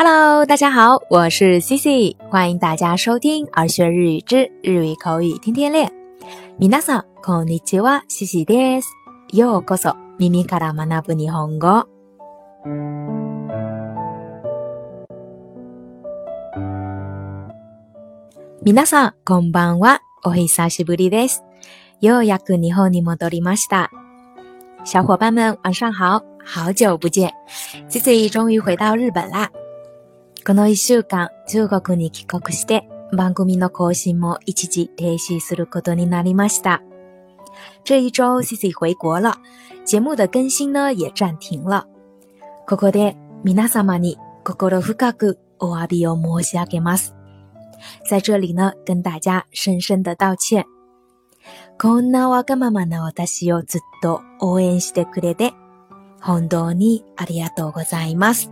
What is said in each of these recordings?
Hello，大家好，我是 Cici，欢迎大家收听儿学日语之日语口语天天练。皆さんこんにちは、Cici です。ようこそ耳から学ぶ日本語。皆さんこんばんは、お久しぶりです。ようやく日本に戻りました。小伙伴们晚上好，好久不见，Cici 终于回到日本啦。 この一週間、中国に帰国して、番組の更新も一時停止することになりました。这一周 c i c 回国了，节目的更新呢也暂停了。ここで皆様に心深くお詫びを申し上げます。在这里呢，跟大家深深的道歉。こんなわがままな私をずっと応援してくれて、本当にありがとうございます。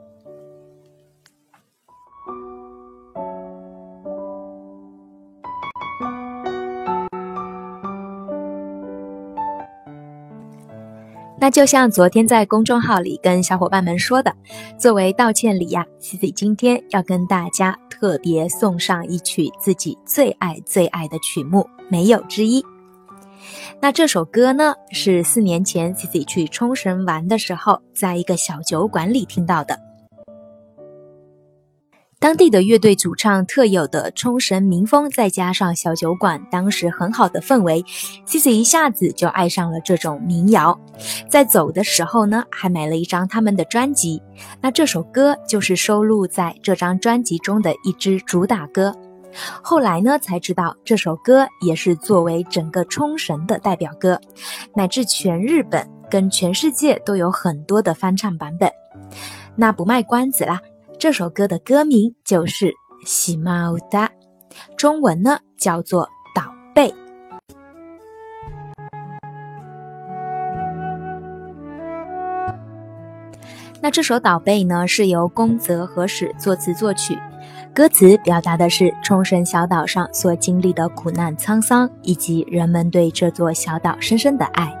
就像昨天在公众号里跟小伙伴们说的，作为道歉礼呀，Cici 今天要跟大家特别送上一曲自己最爱最爱的曲目，没有之一。那这首歌呢，是四年前 Cici 去冲绳玩的时候，在一个小酒馆里听到的。当地的乐队主唱特有的冲绳民风，再加上小酒馆当时很好的氛围，Cici 一下子就爱上了这种民谣。在走的时候呢，还买了一张他们的专辑。那这首歌就是收录在这张专辑中的一支主打歌。后来呢，才知道这首歌也是作为整个冲绳的代表歌，乃至全日本跟全世界都有很多的翻唱版本。那不卖关子啦。这首歌的歌名就是《喜马乌达》，中文呢叫做《岛背》。那这首《岛背》呢是由宫泽和史作词作曲，歌词表达的是冲绳小岛上所经历的苦难沧桑，以及人们对这座小岛深深的爱。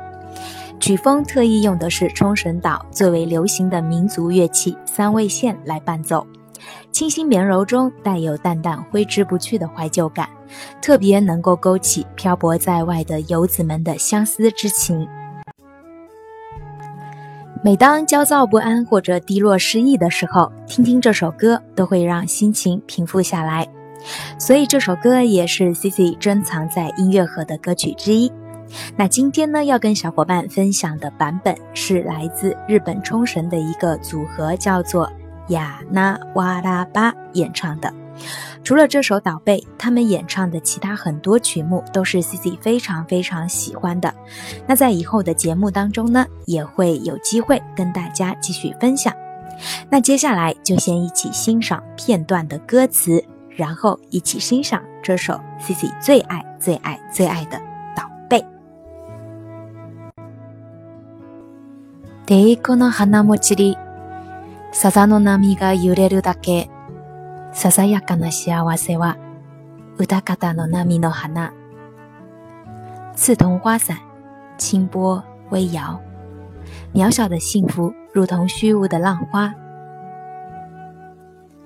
曲风特意用的是冲绳岛最为流行的民族乐器三味线来伴奏，清新绵柔中带有淡淡挥之不去的怀旧感，特别能够勾起漂泊在外的游子们的相思之情。每当焦躁不安或者低落失意的时候，听听这首歌都会让心情平复下来，所以这首歌也是 Cici 珍藏在音乐盒的歌曲之一。那今天呢，要跟小伙伴分享的版本是来自日本冲绳的一个组合，叫做雅那哇拉巴演唱的。除了这首《倒背》，他们演唱的其他很多曲目都是 Cici 非常非常喜欢的。那在以后的节目当中呢，也会有机会跟大家继续分享。那接下来就先一起欣赏片段的歌词，然后一起欣赏这首 Cici 最爱最爱最爱的。デイクの花も散り、笹の波が揺れるだけ、ささやかな幸せは、歌方の波の花。刺桐花伞，清波微摇，渺小的幸福如同虚无的浪花。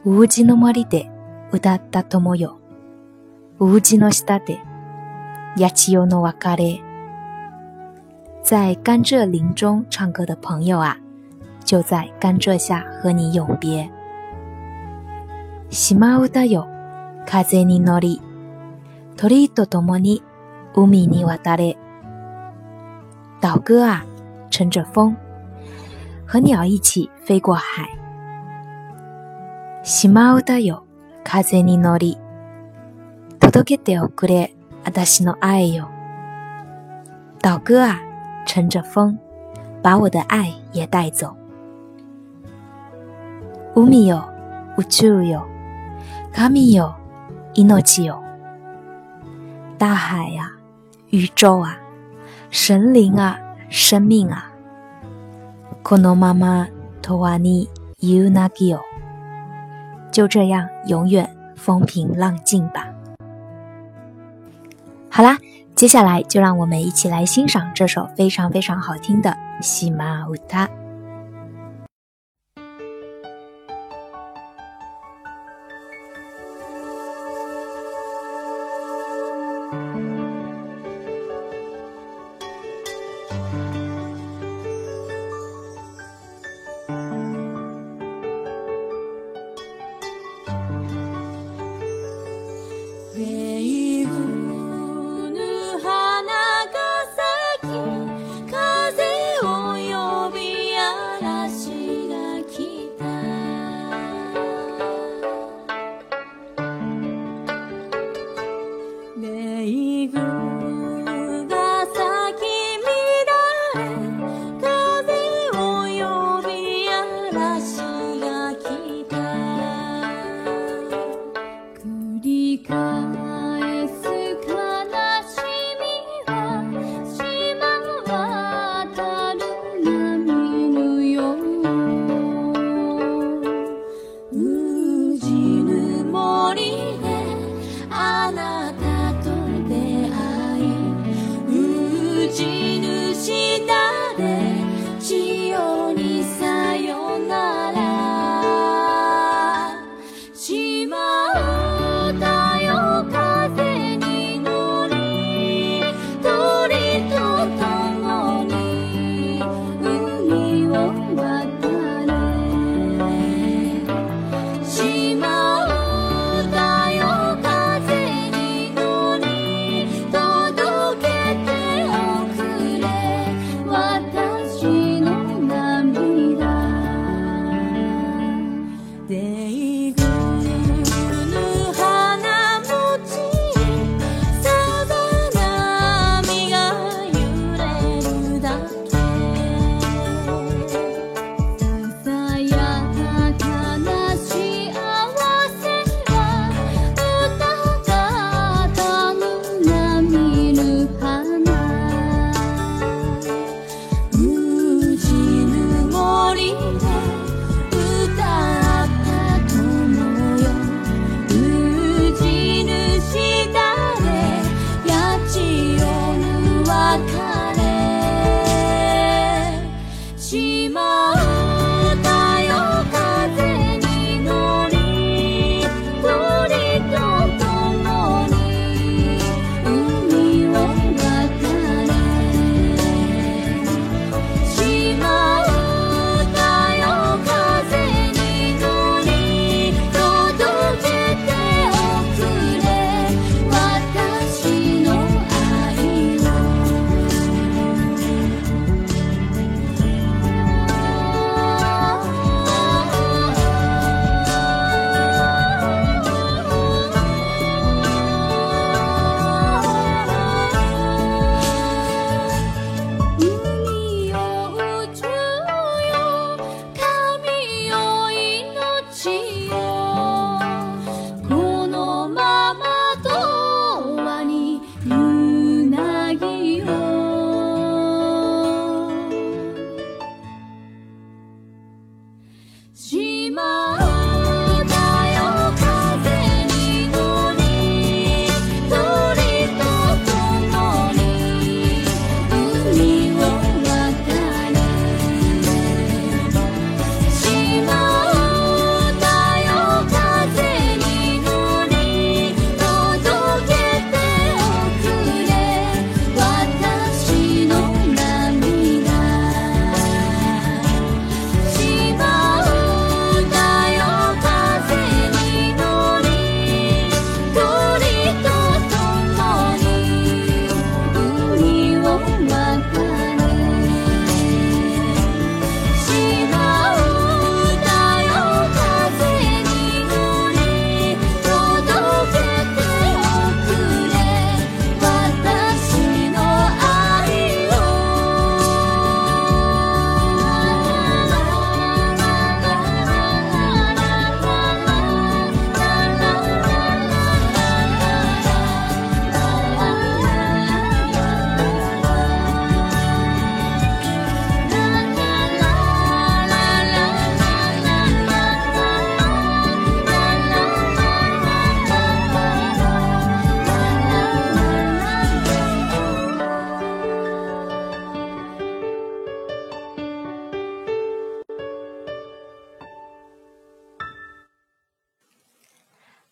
無地の森で歌った友よ。無地の下で八千代の別れ。在甘蔗林中唱歌的朋友啊，就在甘蔗下和你永别。島唄よ、風に乗り、鳥と共に海に渡れ。岛歌啊，乘着风，和鸟一起飞过海。島唄よ、風に乗り、届けておくれ、私の愛よ。岛歌啊。 乘着风，把我的爱也带走。海よ、宇宙よ、神よ、命よ。大海呀、宇宙啊、神灵啊、生命啊， このままとわにゆなぎよ。就这样，永远风平浪静吧。好啦， 接下来，就让我们一起来欣赏这首非常非常好听的《喜马拉雅。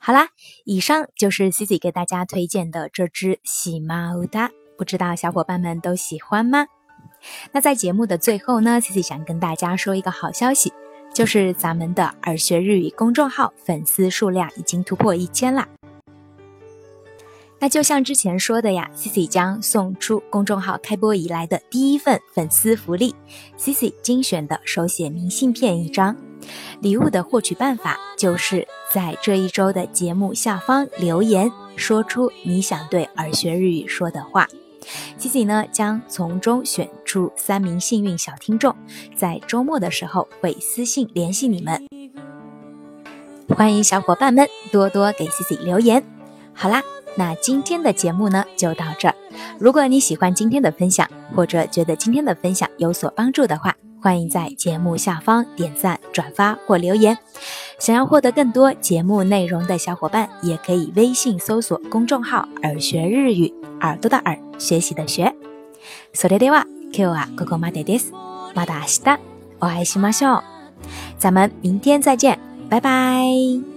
好啦，以上就是 Cici 给大家推荐的这只喜猫哒，不知道小伙伴们都喜欢吗？那在节目的最后呢，Cici 想跟大家说一个好消息，就是咱们的耳学日语公众号粉丝数量已经突破一千啦。那就像之前说的呀，Cici 将送出公众号开播以来的第一份粉丝福利，Cici 精选的手写明信片一张。礼物的获取办法就是在这一周的节目下方留言，说出你想对耳学日语说的话。茜茜呢将从中选出三名幸运小听众，在周末的时候会私信联系你们。欢迎小伙伴们多多给茜茜留言。好啦，那今天的节目呢就到这儿。如果你喜欢今天的分享，或者觉得今天的分享有所帮助的话，欢迎在节目下方点赞、转发或留言。想要获得更多节目内容的小伙伴，也可以微信搜索公众号“耳学日语”，耳朵的耳，学习的学。それでは今日はここまでです。また明日お会いしましょう。咱们明天再见，拜拜。